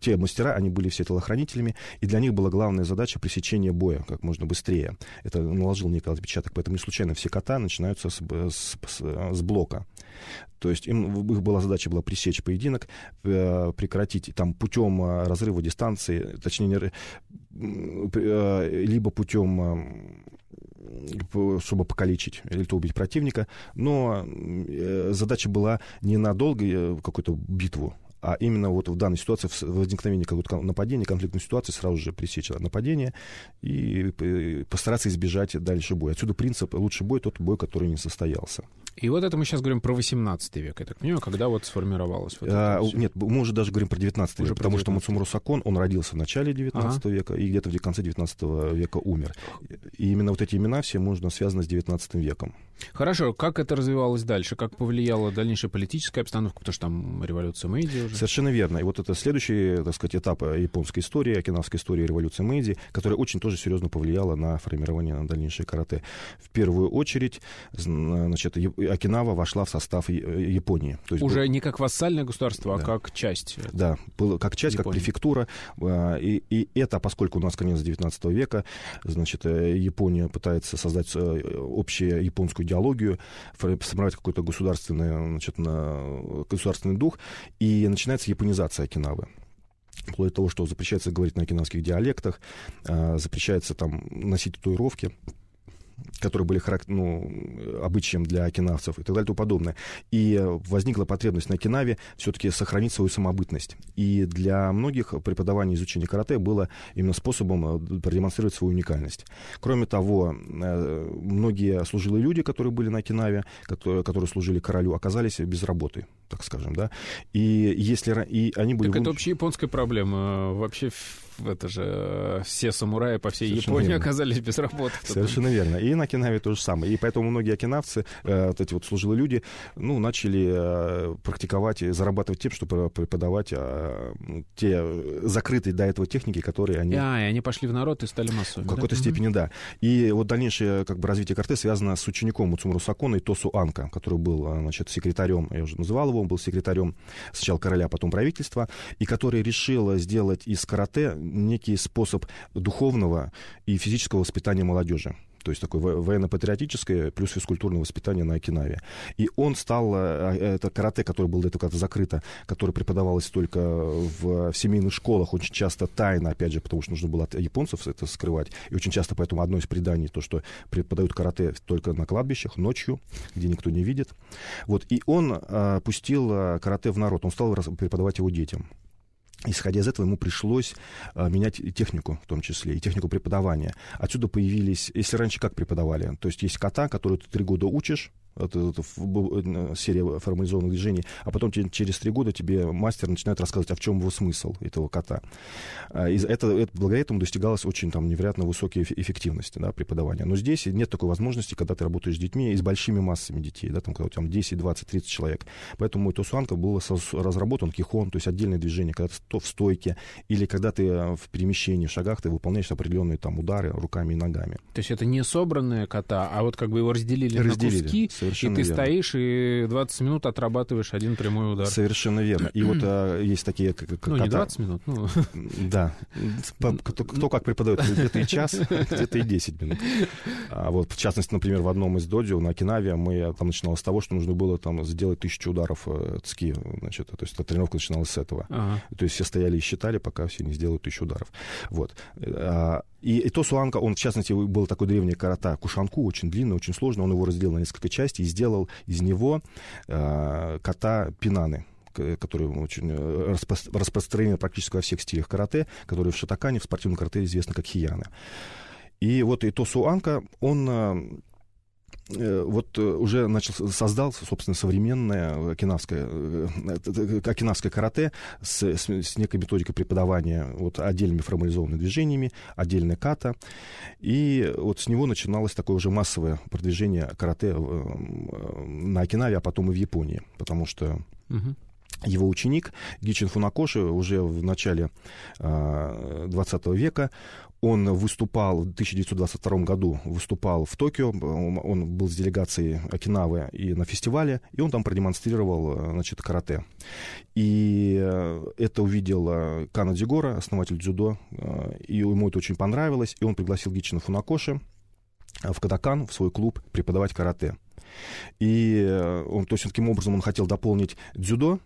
те мастера, они были все телохранителями, и для них была главная задача пресечения боя как можно быстрее. Это наложил некий отпечаток, поэтому не случайно все кота начинаются с, с, с, с блока. То есть им, их была задача была пресечь поединок, э, прекратить там путем э, разрыва дистанции, точнее, э, либо путем чтобы покалечить или то убить противника, но задача была не на долгую какую-то битву, а именно вот в данной ситуации, в возникновении какого-то нападения, конфликтной ситуации, сразу же пресечь нападение и постараться избежать дальше боя. Отсюда принцип «лучший бой — тот бой, который не состоялся». И вот это мы сейчас говорим про 18 век, я так понимаю, когда вот сформировалось вот а, Нет, мы уже даже говорим про 19 уже век, потому 19. что Муцумуру Сакон, он родился в начале 19 ага. века и где-то в конце 19 века умер. И именно вот эти имена все можно связаны с 19 веком. Хорошо, как это развивалось дальше? Как повлияла дальнейшая политическая обстановка? Потому что там революция Мэйди уже. Совершенно верно. И вот это следующий, так сказать, этап японской истории, окинавской истории революции Мэйди, которая очень тоже серьезно повлияла на формирование на дальнейшее карате. В первую очередь, значит, Окинава вошла в состав Японии. То есть уже был... не как вассальное государство, а да. а как часть. Да, было как часть, Японии. как префектура. И, и это, поскольку у нас конец 19 века, значит, э, Япония пытается создать э, общую японскую идеологию, сформировать какой-то государственный, значит, на, государственный дух, и начинается японизация Окинавы. Вплоть до того, что запрещается говорить на окинавских диалектах, а, запрещается там носить татуировки, которые были характер, ну, обычаем для окинавцев и так далее и тому подобное. И возникла потребность на Окинаве все-таки сохранить свою самобытность. И для многих преподавание изучения карате было именно способом э, продемонстрировать свою уникальность. Кроме того, э, многие служилые люди, которые были на Окинаве, которые, которые служили королю, оказались без работы, так скажем, да. И если и они были... Так это общеяпонская проблема. Вообще это же э, все самураи по всей Совершенно Японии верно. оказались без работы. Совершенно верно. И на Окинаве то же самое. И поэтому многие окинавцы, э, вот эти вот служилые люди, ну, начали э, практиковать и зарабатывать тем, чтобы преподавать те закрытые до этого техники, которые они... А, и они пошли в народ и стали массовыми. В какой-то да? степени, да. И вот дальнейшее как бы развитие карте связано с учеником Муцумуру Сакона и Тосу Анка, который был, значит, секретарем, я уже называл он был секретарем сначала короля, а потом правительства, и который решил сделать из карате некий способ духовного и физического воспитания молодежи то есть такое военно-патриотическое плюс физкультурное воспитание на Окинаве. И он стал, э, э, это карате, которое было до этого когда-то закрыто, которое преподавалось только в, в семейных школах, очень часто тайно, опять же, потому что нужно было от японцев это скрывать. И очень часто поэтому одно из преданий, то, что преподают карате только на кладбищах, ночью, где никто не видит. Вот, и он а, пустил карате в народ, он стал преподавать его детям. Исходя из этого, ему пришлось а, менять технику, в том числе, и технику преподавания. Отсюда появились, если раньше как преподавали, то есть есть кота, который ты три года учишь, это, это э, серия формализованных движений, а потом через три года тебе мастер начинает рассказывать, а в чем его смысл этого кота. А, и это, это, благодаря этому достигалась очень там, невероятно высокая эффективность да, преподавания. Но здесь нет такой возможности, когда ты работаешь с детьми и с большими массами детей, да, там, когда у тебя 10, 20, 30 человек. Поэтому мой Тосуанка был разработан кихон, то есть отдельное движение, когда ты в стойке или когда ты э, в перемещении, в шагах, ты выполняешь определенные там удары руками и ногами. То есть это не собранная кота, а вот как бы его разделили, разделили на куски, Совершенно и ты верно. стоишь и 20 минут отрабатываешь один прямой удар. Совершенно верно. И вот *clears throat* а, есть такие... Как, ну, кота... не 20 минут, ну... Да. Кто, кто как преподает, где-то и час, где-то и 10 минут. А вот, в частности, например, в одном из додио на Окинаве мы там начиналось с того, что нужно было там сделать тысячу ударов э, цки, значит, то есть тренировка начиналась с этого. Ага. То есть все стояли и считали, пока все не сделают тысячу ударов. Вот. А, и, и то Суанка, он, в частности, был такой древний карата Кушанку, очень длинный, очень сложный, он его разделил на несколько частей и сделал из него э, кота Пинаны который очень э, распро- распространен практически во всех стилях карате, который в шатакане, в спортивном карате известны как хияны. И вот и Тосу Анка, он Э, вот э, уже начал, создал, собственно, современное окинавское, э, окинавское карате с, с, с некой методикой преподавания вот, отдельными формализованными движениями, отдельная ката. И вот с него начиналось такое уже массовое продвижение карате на Окинаве, а потом и в Японии, потому что... Угу его ученик Гичин Фунакоши уже в начале э, 20 века он выступал в 1922 году, выступал в Токио, он был с делегацией Окинавы и на фестивале, и он там продемонстрировал, значит, карате. И э, это увидел э, Кана Дигора, основатель дзюдо, э, и ему это очень понравилось, и он пригласил Гичина Фунакоши в Кадакан, в свой клуб, преподавать карате. И он, то есть, таким образом он хотел дополнить дзюдо,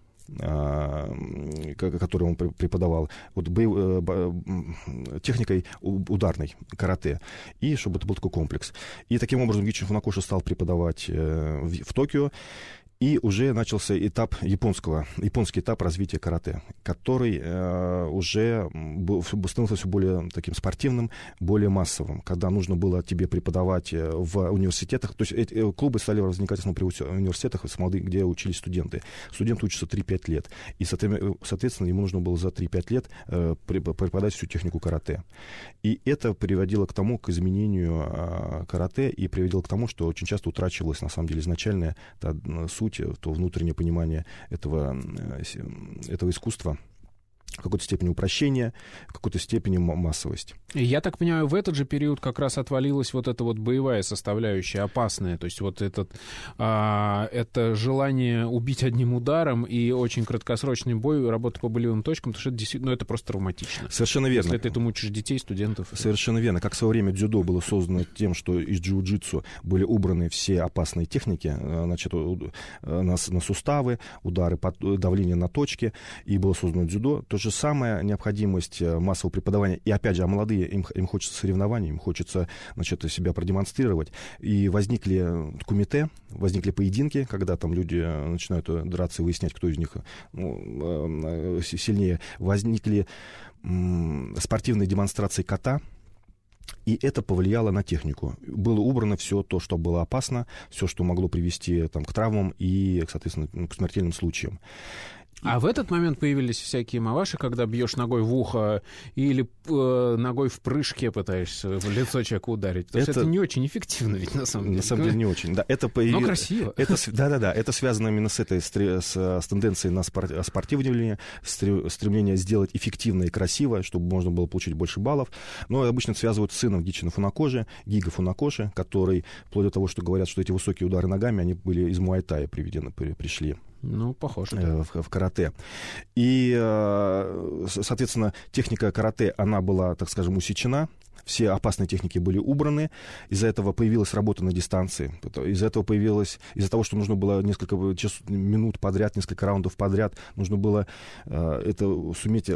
который он преподавал, вот, э, техникой ударной карате, и чтобы это был такой комплекс. И таким образом Гичин Фунакоши стал преподавать э, в Токио, и уже начался этап японского, японский этап развития карате, который э, уже становился все более таким спортивным, более массовым, когда нужно было тебе преподавать э, в университетах. То есть эти э, клубы стали возникать в университетах, где учились студенты. Студент учится 3-5 лет. И, соответственно, ему нужно было за 3-5 лет э, преподать всю технику карате. И это приводило к тому, к изменению э, карате, и приводило к тому, что очень часто утрачивалась, на самом деле, изначальная та, суть, то внутреннее понимание этого, э, этого искусства, в какой-то степени упрощения, в какой-то степени массовость. Я так понимаю, в этот же период как раз отвалилась вот эта вот боевая составляющая, опасная, то есть вот этот, а, это желание убить одним ударом и очень краткосрочный бой, работа по болевым точкам, потому что это действительно, ну, это просто травматично. Совершенно верно. Если ты этому учишь детей, студентов. Совершенно верно. Как в свое время дзюдо было создано тем, что из джиу-джитсу были убраны все опасные техники, э, значит, на, на суставы, удары, давление на точки, и было создано дзюдо, то же самое необходимость э, массового преподавания. И опять же, а молодые, им, им хочется соревнований, им хочется значит, себя продемонстрировать. И возникли кумите, возникли поединки, когда там люди э, начинают э, драться и выяснять, кто из них ну, сильнее. Возникли спортивные демонстрации кота, и это повлияло на технику. Было убрано все то, что было опасно, все, что могло привести там, к травмам и, соответственно, к смертельным случаям. А в этот момент появились всякие маваши, когда бьешь ногой в ухо или э, ногой в прыжке пытаешься в лицо человека ударить. То это... это не очень эффективно ведь на самом деле. На самом деле не очень, да. Это появ... Но красиво. Это, да-да-да, это связано именно с этой, с, с тенденцией на спор... спортивное стремление сделать эффективно и красиво, чтобы можно было получить больше баллов. Но обычно связывают с сыном Гичина Фунакожи, Гига Фунакоши, который, вплоть до того, что говорят, что эти высокие удары ногами, они были из Муайтая приведены, пришли. Ну, похоже. Э, в, в карате. И, э, соответственно, техника карате, она была, так скажем, усечена, все опасные техники были убраны, из-за этого появилась работа на дистанции, из-за этого появилась, из-за того, что нужно было несколько час, минут подряд, несколько раундов подряд, нужно было э, это суметь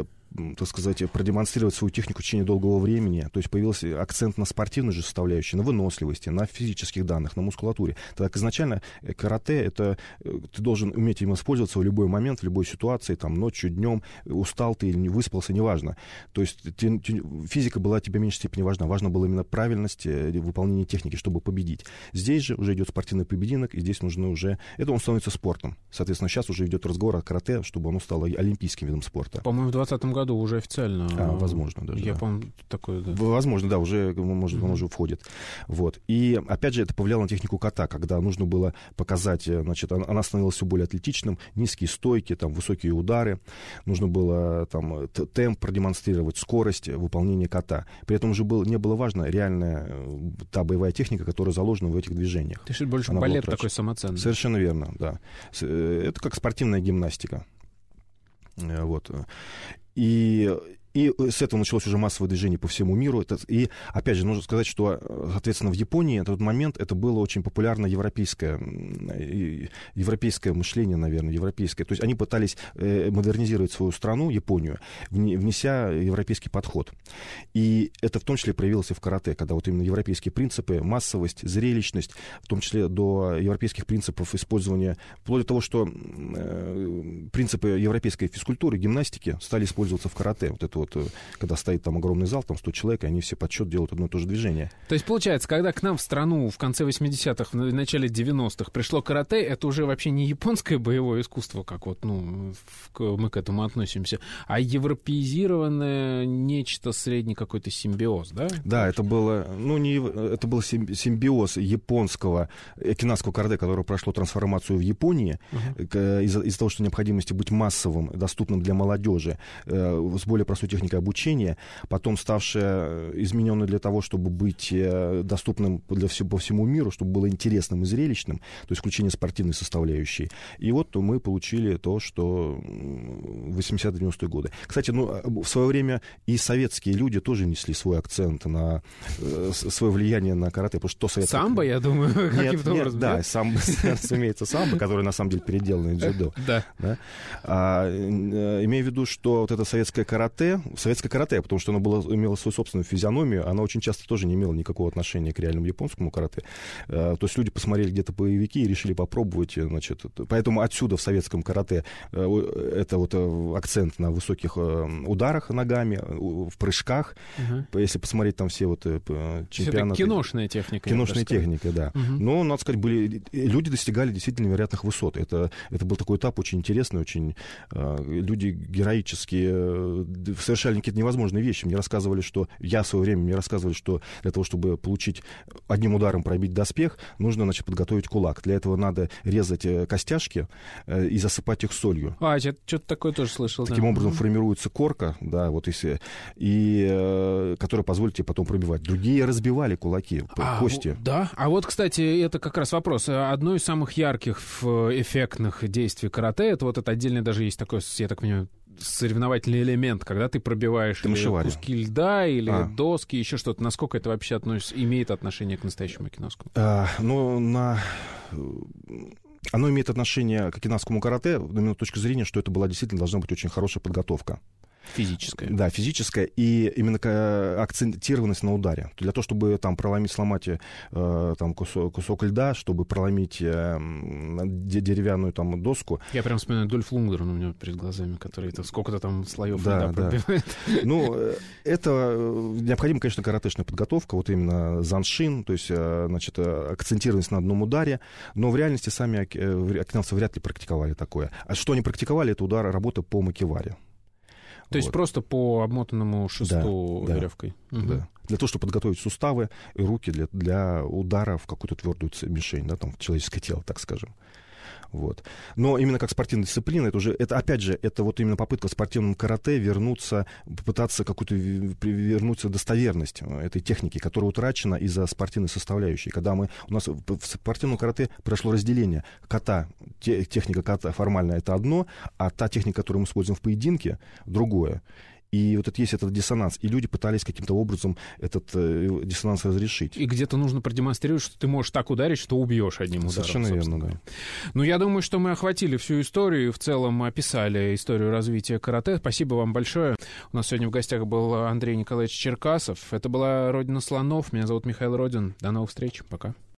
так сказать, продемонстрировать свою технику в течение долгого времени. То есть появился акцент на спортивной же составляющей, на выносливости, на физических данных, на мускулатуре. Так изначально э, карате, это э, ты должен уметь им использоваться в любой момент, в любой ситуации, там, ночью, днем, устал ты или не выспался, неважно. То есть ты, ты, физика была тебе в меньшей степени важна. Важно было именно правильность э, выполнения техники, чтобы победить. Здесь же уже идет спортивный побединок, и здесь нужно уже... Это он становится спортом. Соответственно, сейчас уже идет разговор о карате, чтобы оно стало олимпийским видом спорта. По-моему, в 2020 году уже официально. А, возможно, даже. Я да. помню такое. Да. Возможно, да, уже, может, mm-hmm. он уже входит. Вот. И опять же, это повлияло на технику кота, когда нужно было показать, э, значит, она становилась все более атлетичным, низкие стойки, там, высокие удары, нужно было там темп продемонстрировать, скорость выполнения кота. При этом уже было, не было важно реальная э, та боевая техника, которая заложена в этих движениях. То есть больше она балет такой самоценный. Совершенно верно, да. Э, это как спортивная гимнастика. Вот. И и с этого началось уже массовое движение по всему миру. Это, и, опять же, нужно сказать, что, соответственно, в Японии на тот момент это было очень популярно европейское, европейское мышление, наверное, европейское. То есть они пытались э, модернизировать свою страну, Японию, внеся европейский подход. И это в том числе проявилось и в карате, когда вот именно европейские принципы, массовость, зрелищность, в том числе до европейских принципов использования, вплоть до того, что э, принципы европейской физкультуры, гимнастики стали использоваться в карате. Вот это вот вот, э, когда стоит там огромный зал, там 100 человек, и они все подсчет делают одно и то же движение. То есть, получается, когда к нам в страну в конце 80-х, в начале 90-х пришло карате, это уже вообще не японское боевое искусство, как вот, ну, мы к этому относимся, а европеизированное нечто средний какой-то симбиоз, да? Да, это было, ну, не, это был симбиоз японского кинасского карате, которое прошло трансформацию в Японии, uh-huh. из-за, из того, что необходимости быть массовым, доступным для молодежи, э, с более простой техника обучения, потом ставшая э, измененной для того, чтобы быть э, доступным для всего, по всему миру, чтобы было интересным и зрелищным, то есть включение спортивной составляющей. И вот мы получили то, что 80-90-е годы. Кстати, ну, а, в свое время и советские люди тоже несли свой акцент на э, свое влияние на карате, потому что то советское... Самбо, я думаю, *laughs* нет, образом, да, самбо, *laughs* разумеется, самбо, который на самом деле переделанный дзюдо. *laughs* Да. А, имея в виду, что вот это советское карате, советское карате, потому что оно было, имело свою собственную физиономию, она очень часто тоже не имела никакого отношения к реальному японскому карате. Э, то есть люди посмотрели где-то боевики и решили попробовать, э, значит, поэтому отсюда в советском карате э, это вот акцент на высоких ударах ногами, в прыжках. Угу. Если посмотреть там все вот чемпионаты... Это киношная техника. Киношная техника, да. Угу. Но, надо сказать, были, люди достигали действительно невероятных высот. Это, это был такой этап очень интересный, очень... Люди героические, совершали какие-то невозможные вещи. Мне рассказывали, что... Я в свое время мне рассказывали, что для того, чтобы получить одним ударом пробить доспех, нужно, значит, подготовить кулак. Для этого надо резать э, костяшки э, и засыпать их солью. А, я что-то такое тоже слышал. Таким да. образом формируется корка, да, вот если... И э, которая позволит тебе потом пробивать. Другие разбивали кулаки, а, кости. Да, а вот, кстати, это как раз вопрос. Одно из самых ярких, эффектных действий карате, это вот это отдельно даже есть такое, я так понимаю, соревновательный элемент, когда ты пробиваешь или куски льда, или а. доски, еще что-то. Насколько это вообще относится, имеет отношение к настоящему киноскому? А, ну, на... Оно имеет отношение к кинасскому карате, именно с точки зрения, что это была действительно должна быть очень хорошая подготовка. Физическая. Да, физическая. И именно акцентированность на ударе. Для того, чтобы там проломить, сломать э, там, кусок, кусок льда, чтобы проломить э, деревянную там доску. Я прям вспоминаю Дольф Лунгрен у меня перед глазами, который это сколько-то там слоев да, льда да. пробивает. Ну, э, это э, необходима, конечно, каратешная подготовка, вот именно заншин, то есть, э, значит, акцентированность на одном ударе, но в реальности сами окинавцы вряд ли практиковали такое. А что они практиковали, это удар работы по макеваре. То вот. есть просто по обмотанному шесту да, веревкой. Да, угу. да. Для того, чтобы подготовить суставы и руки для, для удара в какую-то твердую мишень, да, там, в человеческое тело, так скажем. Вот. Но именно как спортивная дисциплина, это уже, это опять же, это вот именно попытка в спортивном карате вернуться, попытаться какую-то вернуться достоверность э, этой техники, которая утрачена из-за спортивной составляющей. Когда мы, у нас в спортивном карате произошло разделение кота, те, техника ката формальная это одно, а та техника, которую мы используем в поединке, другое. И вот это есть этот диссонанс. И люди пытались каким-то образом этот э, диссонанс разрешить. И где-то нужно продемонстрировать, что ты можешь так ударить, что убьешь одним ударом. Совершенно верно, да. Ну, я думаю, что мы охватили всю историю и в целом описали историю развития карате. Спасибо вам большое. У нас сегодня в гостях был Андрей Николаевич Черкасов. Это была «Родина слонов». Меня зовут Михаил Родин. До новых встреч. Пока.